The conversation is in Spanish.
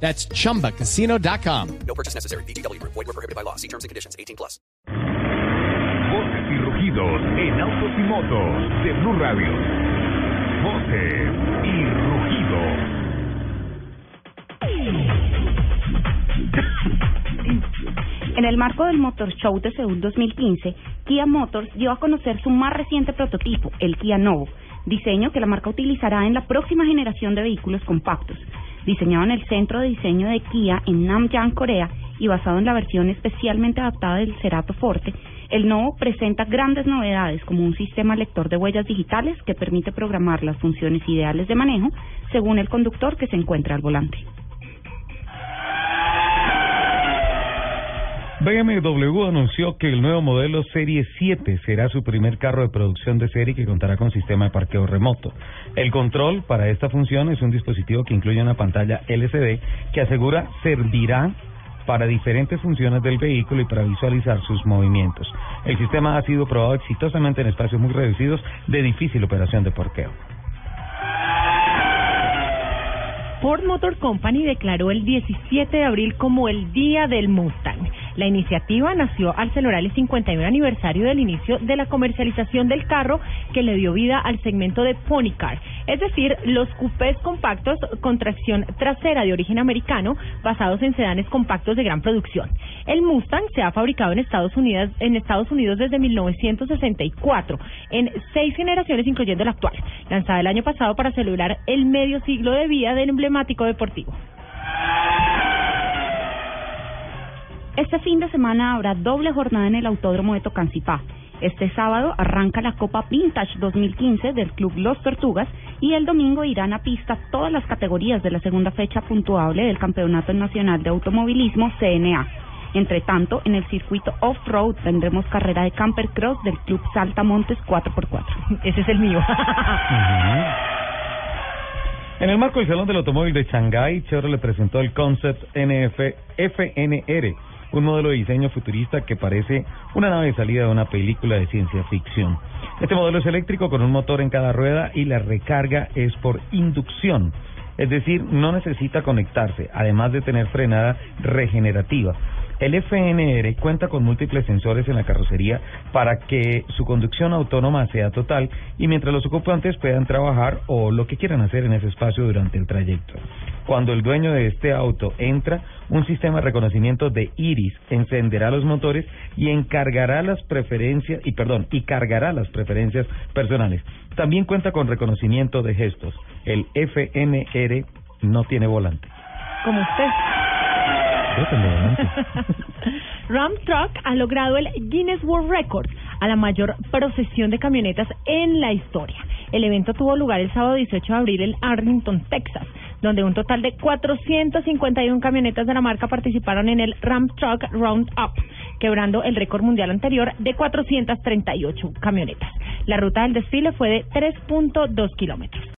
That's chumbacasino.com. No purchase necessary. BGW. Void were prohibited by law. See terms and conditions. 18 plus. Voces y rugidos en autos y motos de Blue Radio. Voces y rugidos. En el marco del Motor Show de Seúl 2015, Kia Motors dio a conocer su más reciente prototipo, el Kia Novo, diseño que la marca utilizará en la próxima generación de vehículos compactos. Diseñado en el centro de diseño de Kia en Namyang, Corea, y basado en la versión especialmente adaptada del Cerato Forte, el Novo presenta grandes novedades como un sistema lector de huellas digitales que permite programar las funciones ideales de manejo según el conductor que se encuentra al volante. BMW anunció que el nuevo modelo Serie 7 será su primer carro de producción de serie que contará con sistema de parqueo remoto. El control para esta función es un dispositivo que incluye una pantalla LCD que asegura servirá para diferentes funciones del vehículo y para visualizar sus movimientos. El sistema ha sido probado exitosamente en espacios muy reducidos de difícil operación de parqueo. Ford Motor Company declaró el 17 de abril como el Día del Mustang. La iniciativa nació al celebrar el 51 aniversario del inicio de la comercialización del carro que le dio vida al segmento de Pony Car, es decir, los coupés compactos con tracción trasera de origen americano basados en sedanes compactos de gran producción. El Mustang se ha fabricado en Estados Unidos, en Estados Unidos desde 1964, en seis generaciones incluyendo la actual, lanzada el año pasado para celebrar el medio siglo de vida del emblemático deportivo. Este fin de semana habrá doble jornada en el Autódromo de Tocancipá. Este sábado arranca la Copa Vintage 2015 del Club Los Tortugas y el domingo irán a pista todas las categorías de la segunda fecha puntuable del Campeonato Nacional de Automovilismo CNA. Entre tanto, en el circuito off-road tendremos carrera de camper cross del Club Saltamontes 4x4. Ese es el mío. En el marco del Salón del Automóvil de Shanghái, Chevrolet presentó el Concept NF FNR, un modelo de diseño futurista que parece una nave de salida de una película de ciencia ficción. Este modelo es eléctrico con un motor en cada rueda y la recarga es por inducción, es decir, no necesita conectarse, además de tener frenada regenerativa. El FNR cuenta con múltiples sensores en la carrocería para que su conducción autónoma sea total y mientras los ocupantes puedan trabajar o lo que quieran hacer en ese espacio durante el trayecto. Cuando el dueño de este auto entra, un sistema de reconocimiento de iris encenderá los motores y encargará las preferencias y perdón, y cargará las preferencias personales. También cuenta con reconocimiento de gestos. El FNR no tiene volante. Como usted. Yo tengo volante. Ram Truck ha logrado el Guinness World Record a la mayor procesión de camionetas en la historia. El evento tuvo lugar el sábado 18 de abril en Arlington, Texas, donde un total de 451 camionetas de la marca participaron en el Ram Truck Roundup, quebrando el récord mundial anterior de 438 camionetas. La ruta del desfile fue de 3.2 kilómetros.